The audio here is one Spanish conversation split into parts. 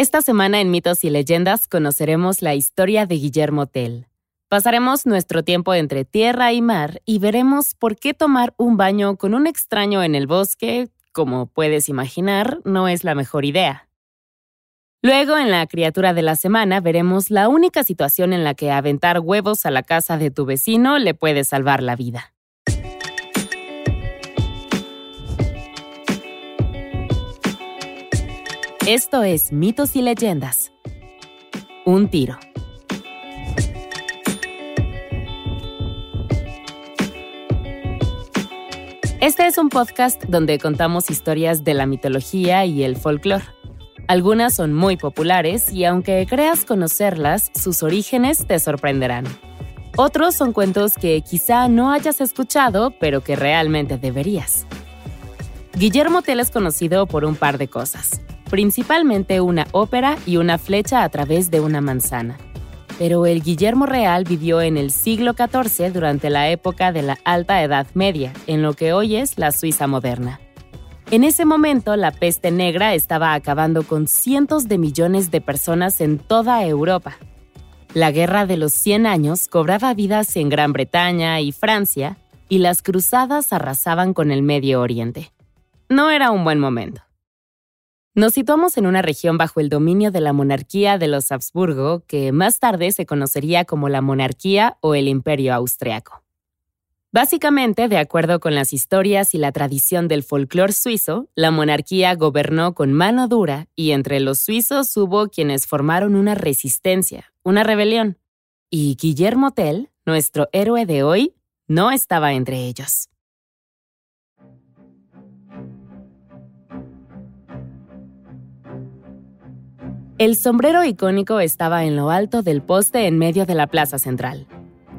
Esta semana en Mitos y Leyendas conoceremos la historia de Guillermo Tell. Pasaremos nuestro tiempo entre tierra y mar y veremos por qué tomar un baño con un extraño en el bosque, como puedes imaginar, no es la mejor idea. Luego, en la criatura de la semana, veremos la única situación en la que aventar huevos a la casa de tu vecino le puede salvar la vida. Esto es Mitos y Leyendas. Un tiro. Este es un podcast donde contamos historias de la mitología y el folclore. Algunas son muy populares y aunque creas conocerlas, sus orígenes te sorprenderán. Otros son cuentos que quizá no hayas escuchado, pero que realmente deberías. Guillermo Tell es conocido por un par de cosas principalmente una ópera y una flecha a través de una manzana. Pero el Guillermo Real vivió en el siglo XIV durante la época de la Alta Edad Media, en lo que hoy es la Suiza moderna. En ese momento, la peste negra estaba acabando con cientos de millones de personas en toda Europa. La Guerra de los Cien Años cobraba vidas en Gran Bretaña y Francia, y las cruzadas arrasaban con el Medio Oriente. No era un buen momento. Nos situamos en una región bajo el dominio de la monarquía de los Habsburgo, que más tarde se conocería como la monarquía o el imperio austriaco. Básicamente, de acuerdo con las historias y la tradición del folclore suizo, la monarquía gobernó con mano dura y entre los suizos hubo quienes formaron una resistencia, una rebelión. Y Guillermo Tell, nuestro héroe de hoy, no estaba entre ellos. El sombrero icónico estaba en lo alto del poste en medio de la plaza central.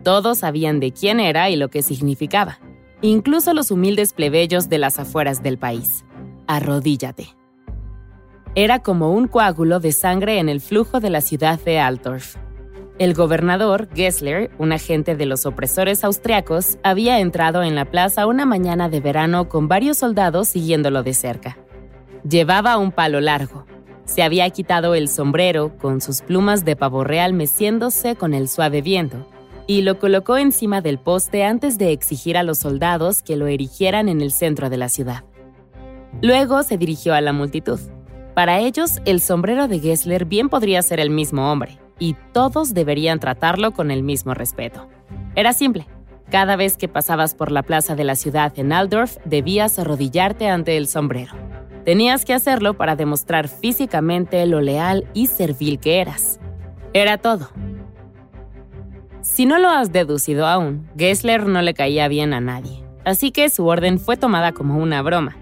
Todos sabían de quién era y lo que significaba, incluso los humildes plebeyos de las afueras del país. Arrodíllate. Era como un coágulo de sangre en el flujo de la ciudad de Altdorf. El gobernador, Gessler, un agente de los opresores austriacos, había entrado en la plaza una mañana de verano con varios soldados siguiéndolo de cerca. Llevaba un palo largo, se había quitado el sombrero con sus plumas de pavo real meciéndose con el suave viento y lo colocó encima del poste antes de exigir a los soldados que lo erigieran en el centro de la ciudad. Luego se dirigió a la multitud. Para ellos, el sombrero de Gessler bien podría ser el mismo hombre, y todos deberían tratarlo con el mismo respeto. Era simple. Cada vez que pasabas por la plaza de la ciudad en Aldorf, debías arrodillarte ante el sombrero. Tenías que hacerlo para demostrar físicamente lo leal y servil que eras. Era todo. Si no lo has deducido aún, Gessler no le caía bien a nadie, así que su orden fue tomada como una broma.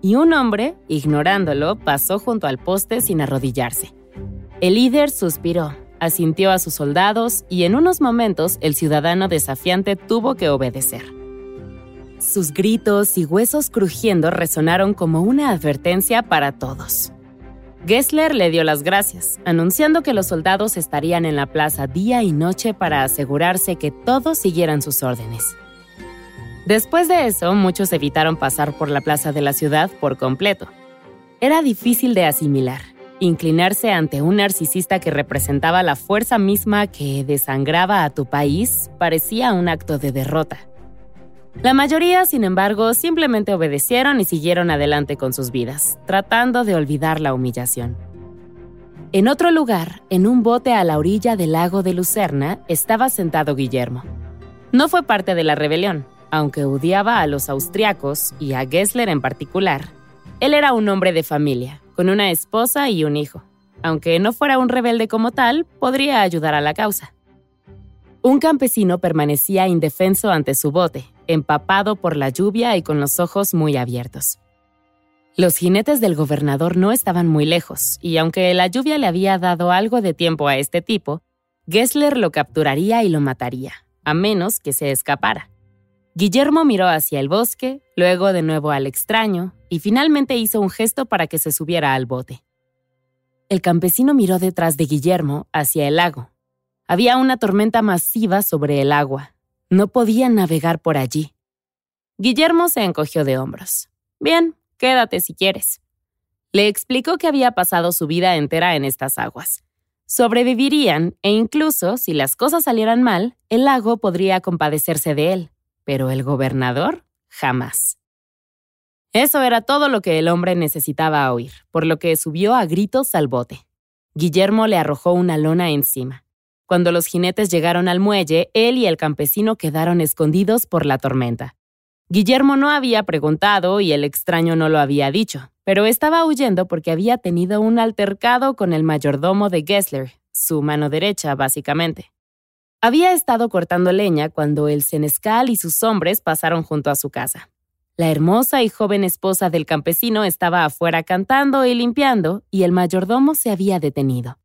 Y un hombre, ignorándolo, pasó junto al poste sin arrodillarse. El líder suspiró, asintió a sus soldados y en unos momentos el ciudadano desafiante tuvo que obedecer. Sus gritos y huesos crujiendo resonaron como una advertencia para todos. Gessler le dio las gracias, anunciando que los soldados estarían en la plaza día y noche para asegurarse que todos siguieran sus órdenes. Después de eso, muchos evitaron pasar por la plaza de la ciudad por completo. Era difícil de asimilar. Inclinarse ante un narcisista que representaba la fuerza misma que desangraba a tu país parecía un acto de derrota. La mayoría, sin embargo, simplemente obedecieron y siguieron adelante con sus vidas, tratando de olvidar la humillación. En otro lugar, en un bote a la orilla del lago de Lucerna, estaba sentado Guillermo. No fue parte de la rebelión, aunque odiaba a los austriacos y a Gessler en particular. Él era un hombre de familia, con una esposa y un hijo. Aunque no fuera un rebelde como tal, podría ayudar a la causa. Un campesino permanecía indefenso ante su bote, empapado por la lluvia y con los ojos muy abiertos. Los jinetes del gobernador no estaban muy lejos, y aunque la lluvia le había dado algo de tiempo a este tipo, Gessler lo capturaría y lo mataría, a menos que se escapara. Guillermo miró hacia el bosque, luego de nuevo al extraño, y finalmente hizo un gesto para que se subiera al bote. El campesino miró detrás de Guillermo hacia el lago. Había una tormenta masiva sobre el agua, no podían navegar por allí. Guillermo se encogió de hombros. Bien, quédate si quieres. Le explicó que había pasado su vida entera en estas aguas. Sobrevivirían e incluso, si las cosas salieran mal, el lago podría compadecerse de él, pero el gobernador jamás. Eso era todo lo que el hombre necesitaba oír, por lo que subió a gritos al bote. Guillermo le arrojó una lona encima. Cuando los jinetes llegaron al muelle, él y el campesino quedaron escondidos por la tormenta. Guillermo no había preguntado y el extraño no lo había dicho, pero estaba huyendo porque había tenido un altercado con el mayordomo de Gessler, su mano derecha, básicamente. Había estado cortando leña cuando el senescal y sus hombres pasaron junto a su casa. La hermosa y joven esposa del campesino estaba afuera cantando y limpiando, y el mayordomo se había detenido.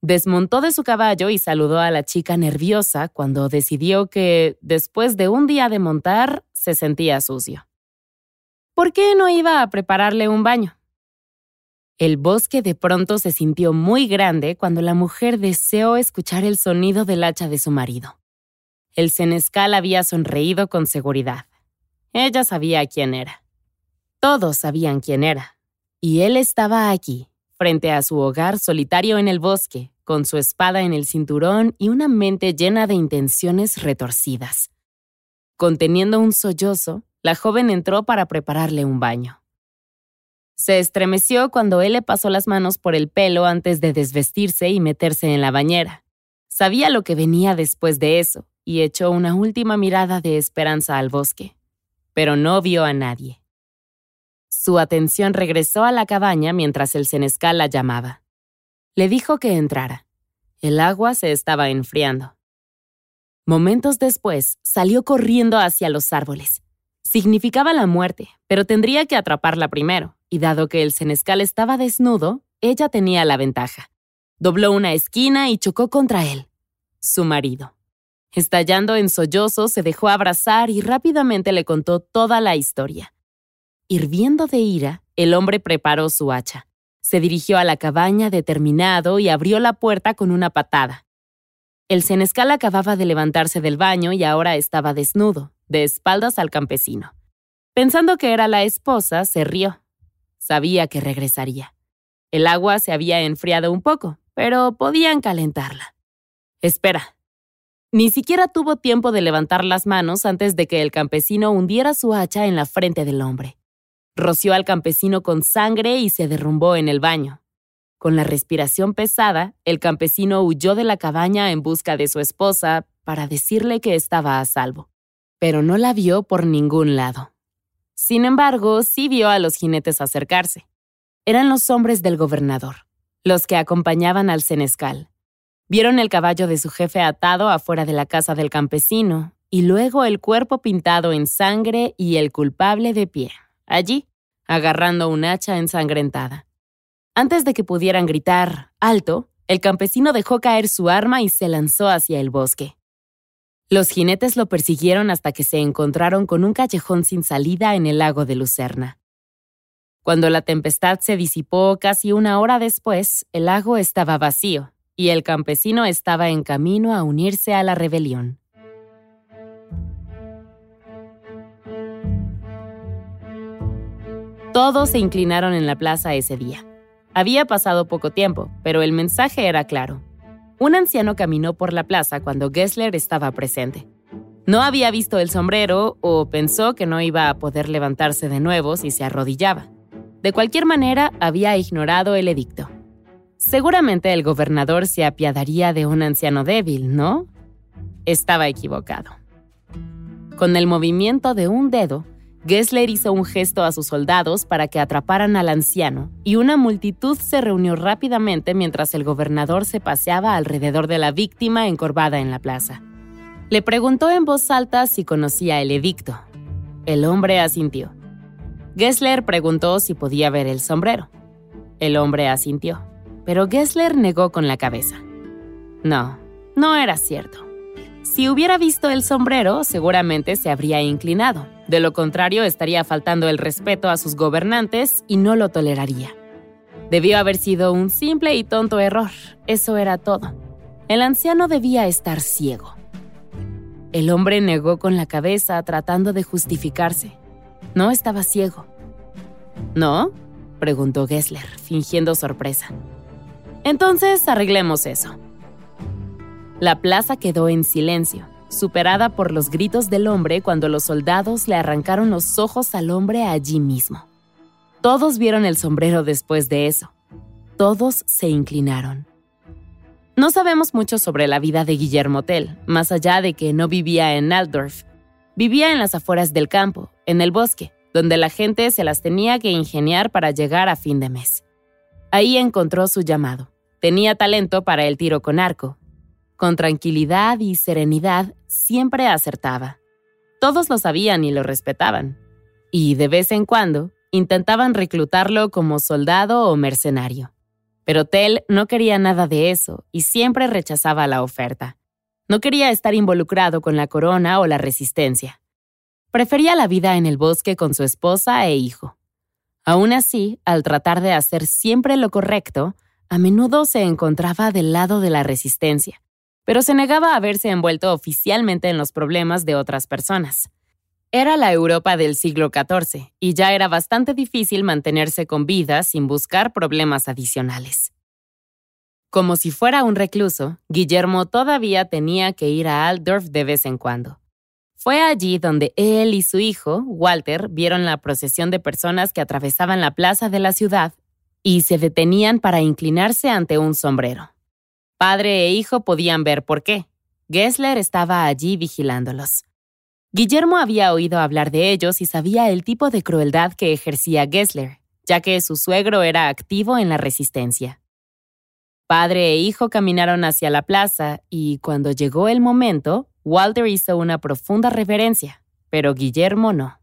Desmontó de su caballo y saludó a la chica nerviosa cuando decidió que, después de un día de montar, se sentía sucio. ¿Por qué no iba a prepararle un baño? El bosque de pronto se sintió muy grande cuando la mujer deseó escuchar el sonido del hacha de su marido. El senescal había sonreído con seguridad. Ella sabía quién era. Todos sabían quién era. Y él estaba aquí, frente a su hogar solitario en el bosque, con su espada en el cinturón y una mente llena de intenciones retorcidas. Conteniendo un sollozo, la joven entró para prepararle un baño. Se estremeció cuando él le pasó las manos por el pelo antes de desvestirse y meterse en la bañera. Sabía lo que venía después de eso y echó una última mirada de esperanza al bosque pero no vio a nadie. Su atención regresó a la cabaña mientras el senescal la llamaba. Le dijo que entrara. El agua se estaba enfriando. Momentos después, salió corriendo hacia los árboles. Significaba la muerte, pero tendría que atraparla primero, y dado que el senescal estaba desnudo, ella tenía la ventaja. Dobló una esquina y chocó contra él, su marido. Estallando en sollozos, se dejó abrazar y rápidamente le contó toda la historia. Hirviendo de ira, el hombre preparó su hacha. Se dirigió a la cabaña determinado y abrió la puerta con una patada. El senescal acababa de levantarse del baño y ahora estaba desnudo, de espaldas al campesino. Pensando que era la esposa, se rió. Sabía que regresaría. El agua se había enfriado un poco, pero podían calentarla. Espera, ni siquiera tuvo tiempo de levantar las manos antes de que el campesino hundiera su hacha en la frente del hombre. Roció al campesino con sangre y se derrumbó en el baño. Con la respiración pesada, el campesino huyó de la cabaña en busca de su esposa para decirle que estaba a salvo, pero no la vio por ningún lado. Sin embargo, sí vio a los jinetes acercarse. Eran los hombres del gobernador, los que acompañaban al senescal. Vieron el caballo de su jefe atado afuera de la casa del campesino y luego el cuerpo pintado en sangre y el culpable de pie, allí, agarrando un hacha ensangrentada. Antes de que pudieran gritar alto, el campesino dejó caer su arma y se lanzó hacia el bosque. Los jinetes lo persiguieron hasta que se encontraron con un callejón sin salida en el lago de Lucerna. Cuando la tempestad se disipó casi una hora después, el lago estaba vacío y el campesino estaba en camino a unirse a la rebelión. Todos se inclinaron en la plaza ese día. Había pasado poco tiempo, pero el mensaje era claro. Un anciano caminó por la plaza cuando Gessler estaba presente. No había visto el sombrero o pensó que no iba a poder levantarse de nuevo si se arrodillaba. De cualquier manera, había ignorado el edicto. Seguramente el gobernador se apiadaría de un anciano débil, ¿no? Estaba equivocado. Con el movimiento de un dedo, Gessler hizo un gesto a sus soldados para que atraparan al anciano, y una multitud se reunió rápidamente mientras el gobernador se paseaba alrededor de la víctima encorvada en la plaza. Le preguntó en voz alta si conocía el edicto. El hombre asintió. Gessler preguntó si podía ver el sombrero. El hombre asintió pero Gessler negó con la cabeza. No, no era cierto. Si hubiera visto el sombrero, seguramente se habría inclinado. De lo contrario, estaría faltando el respeto a sus gobernantes y no lo toleraría. Debió haber sido un simple y tonto error. Eso era todo. El anciano debía estar ciego. El hombre negó con la cabeza tratando de justificarse. No estaba ciego. ¿No? preguntó Gessler, fingiendo sorpresa. Entonces arreglemos eso. La plaza quedó en silencio, superada por los gritos del hombre cuando los soldados le arrancaron los ojos al hombre allí mismo. Todos vieron el sombrero después de eso. Todos se inclinaron. No sabemos mucho sobre la vida de Guillermo Tell, más allá de que no vivía en Altdorf. Vivía en las afueras del campo, en el bosque, donde la gente se las tenía que ingeniar para llegar a fin de mes. Ahí encontró su llamado. Tenía talento para el tiro con arco. Con tranquilidad y serenidad siempre acertaba. Todos lo sabían y lo respetaban. Y de vez en cuando intentaban reclutarlo como soldado o mercenario. Pero Tell no quería nada de eso y siempre rechazaba la oferta. No quería estar involucrado con la corona o la resistencia. Prefería la vida en el bosque con su esposa e hijo. Aún así, al tratar de hacer siempre lo correcto, a menudo se encontraba del lado de la resistencia, pero se negaba a verse envuelto oficialmente en los problemas de otras personas. Era la Europa del siglo XIV y ya era bastante difícil mantenerse con vida sin buscar problemas adicionales. Como si fuera un recluso, Guillermo todavía tenía que ir a Altdorf de vez en cuando. Fue allí donde él y su hijo, Walter, vieron la procesión de personas que atravesaban la plaza de la ciudad y se detenían para inclinarse ante un sombrero. Padre e hijo podían ver por qué. Gessler estaba allí vigilándolos. Guillermo había oído hablar de ellos y sabía el tipo de crueldad que ejercía Gessler, ya que su suegro era activo en la resistencia. Padre e hijo caminaron hacia la plaza y cuando llegó el momento, Walter hizo una profunda reverencia, pero Guillermo no.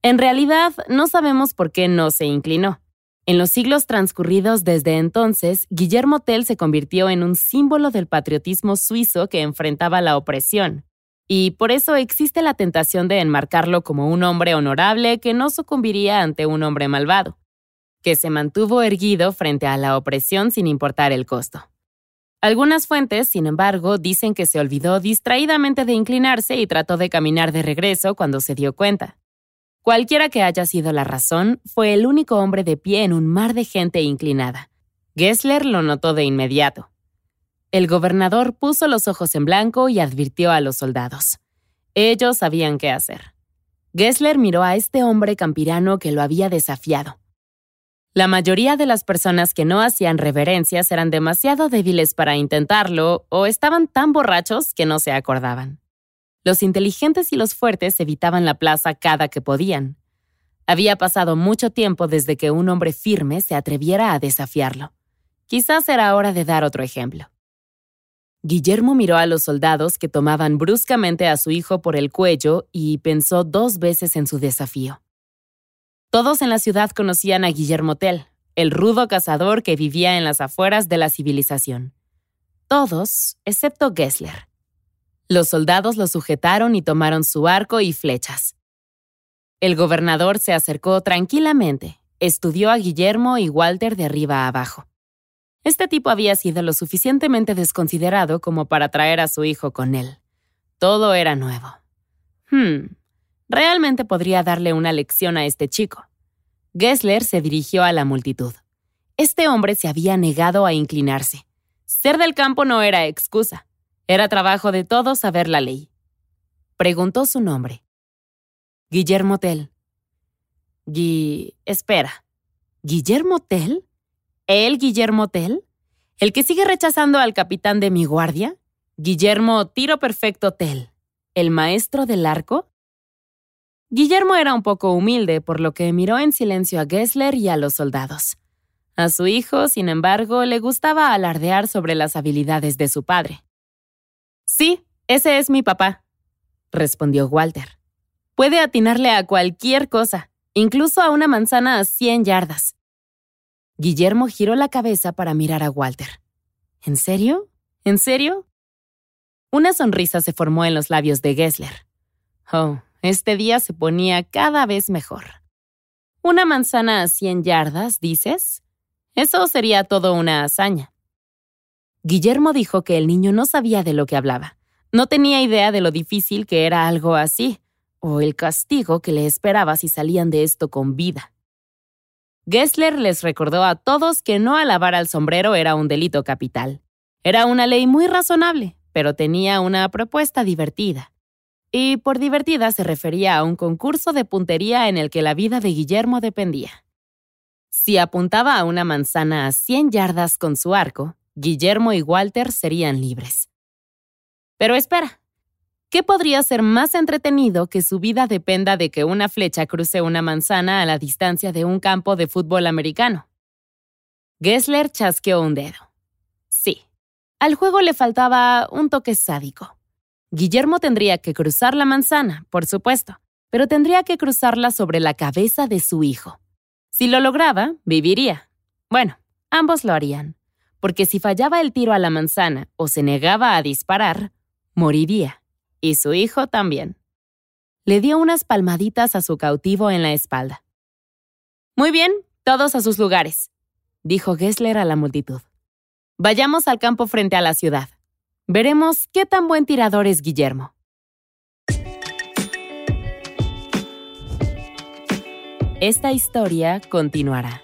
En realidad, no sabemos por qué no se inclinó. En los siglos transcurridos desde entonces, Guillermo Tell se convirtió en un símbolo del patriotismo suizo que enfrentaba la opresión, y por eso existe la tentación de enmarcarlo como un hombre honorable que no sucumbiría ante un hombre malvado, que se mantuvo erguido frente a la opresión sin importar el costo. Algunas fuentes, sin embargo, dicen que se olvidó distraídamente de inclinarse y trató de caminar de regreso cuando se dio cuenta. Cualquiera que haya sido la razón, fue el único hombre de pie en un mar de gente inclinada. Gessler lo notó de inmediato. El gobernador puso los ojos en blanco y advirtió a los soldados. Ellos sabían qué hacer. Gessler miró a este hombre campirano que lo había desafiado. La mayoría de las personas que no hacían reverencias eran demasiado débiles para intentarlo o estaban tan borrachos que no se acordaban. Los inteligentes y los fuertes evitaban la plaza cada que podían. Había pasado mucho tiempo desde que un hombre firme se atreviera a desafiarlo. Quizás era hora de dar otro ejemplo. Guillermo miró a los soldados que tomaban bruscamente a su hijo por el cuello y pensó dos veces en su desafío. Todos en la ciudad conocían a Guillermo Tell, el rudo cazador que vivía en las afueras de la civilización. Todos, excepto Gessler. Los soldados lo sujetaron y tomaron su arco y flechas. El gobernador se acercó tranquilamente, estudió a Guillermo y Walter de arriba a abajo. Este tipo había sido lo suficientemente desconsiderado como para traer a su hijo con él. Todo era nuevo. Hmm, realmente podría darle una lección a este chico. Gessler se dirigió a la multitud. Este hombre se había negado a inclinarse. Ser del campo no era excusa. Era trabajo de todos saber la ley. Preguntó su nombre. Guillermo Tell. Gui... Espera. ¿Guillermo Tell? ¿El Guillermo Tell? ¿El que sigue rechazando al capitán de mi guardia? Guillermo Tiro Perfecto Tell, ¿el maestro del arco? Guillermo era un poco humilde, por lo que miró en silencio a Gessler y a los soldados. A su hijo, sin embargo, le gustaba alardear sobre las habilidades de su padre. Sí, ese es mi papá, respondió Walter. Puede atinarle a cualquier cosa, incluso a una manzana a cien yardas. Guillermo giró la cabeza para mirar a Walter. ¿En serio? ¿En serio? Una sonrisa se formó en los labios de Gessler. Oh, este día se ponía cada vez mejor. ¿Una manzana a cien yardas, dices? Eso sería todo una hazaña. Guillermo dijo que el niño no sabía de lo que hablaba. No tenía idea de lo difícil que era algo así, o el castigo que le esperaba si salían de esto con vida. Gessler les recordó a todos que no alabar al sombrero era un delito capital. Era una ley muy razonable, pero tenía una propuesta divertida. Y por divertida se refería a un concurso de puntería en el que la vida de Guillermo dependía. Si apuntaba a una manzana a 100 yardas con su arco, Guillermo y Walter serían libres. Pero espera, ¿qué podría ser más entretenido que su vida dependa de que una flecha cruce una manzana a la distancia de un campo de fútbol americano? Gessler chasqueó un dedo. Sí, al juego le faltaba un toque sádico. Guillermo tendría que cruzar la manzana, por supuesto, pero tendría que cruzarla sobre la cabeza de su hijo. Si lo lograba, viviría. Bueno, ambos lo harían, porque si fallaba el tiro a la manzana o se negaba a disparar, moriría, y su hijo también. Le dio unas palmaditas a su cautivo en la espalda. Muy bien, todos a sus lugares, dijo Gessler a la multitud. Vayamos al campo frente a la ciudad. Veremos qué tan buen tirador es Guillermo. Esta historia continuará.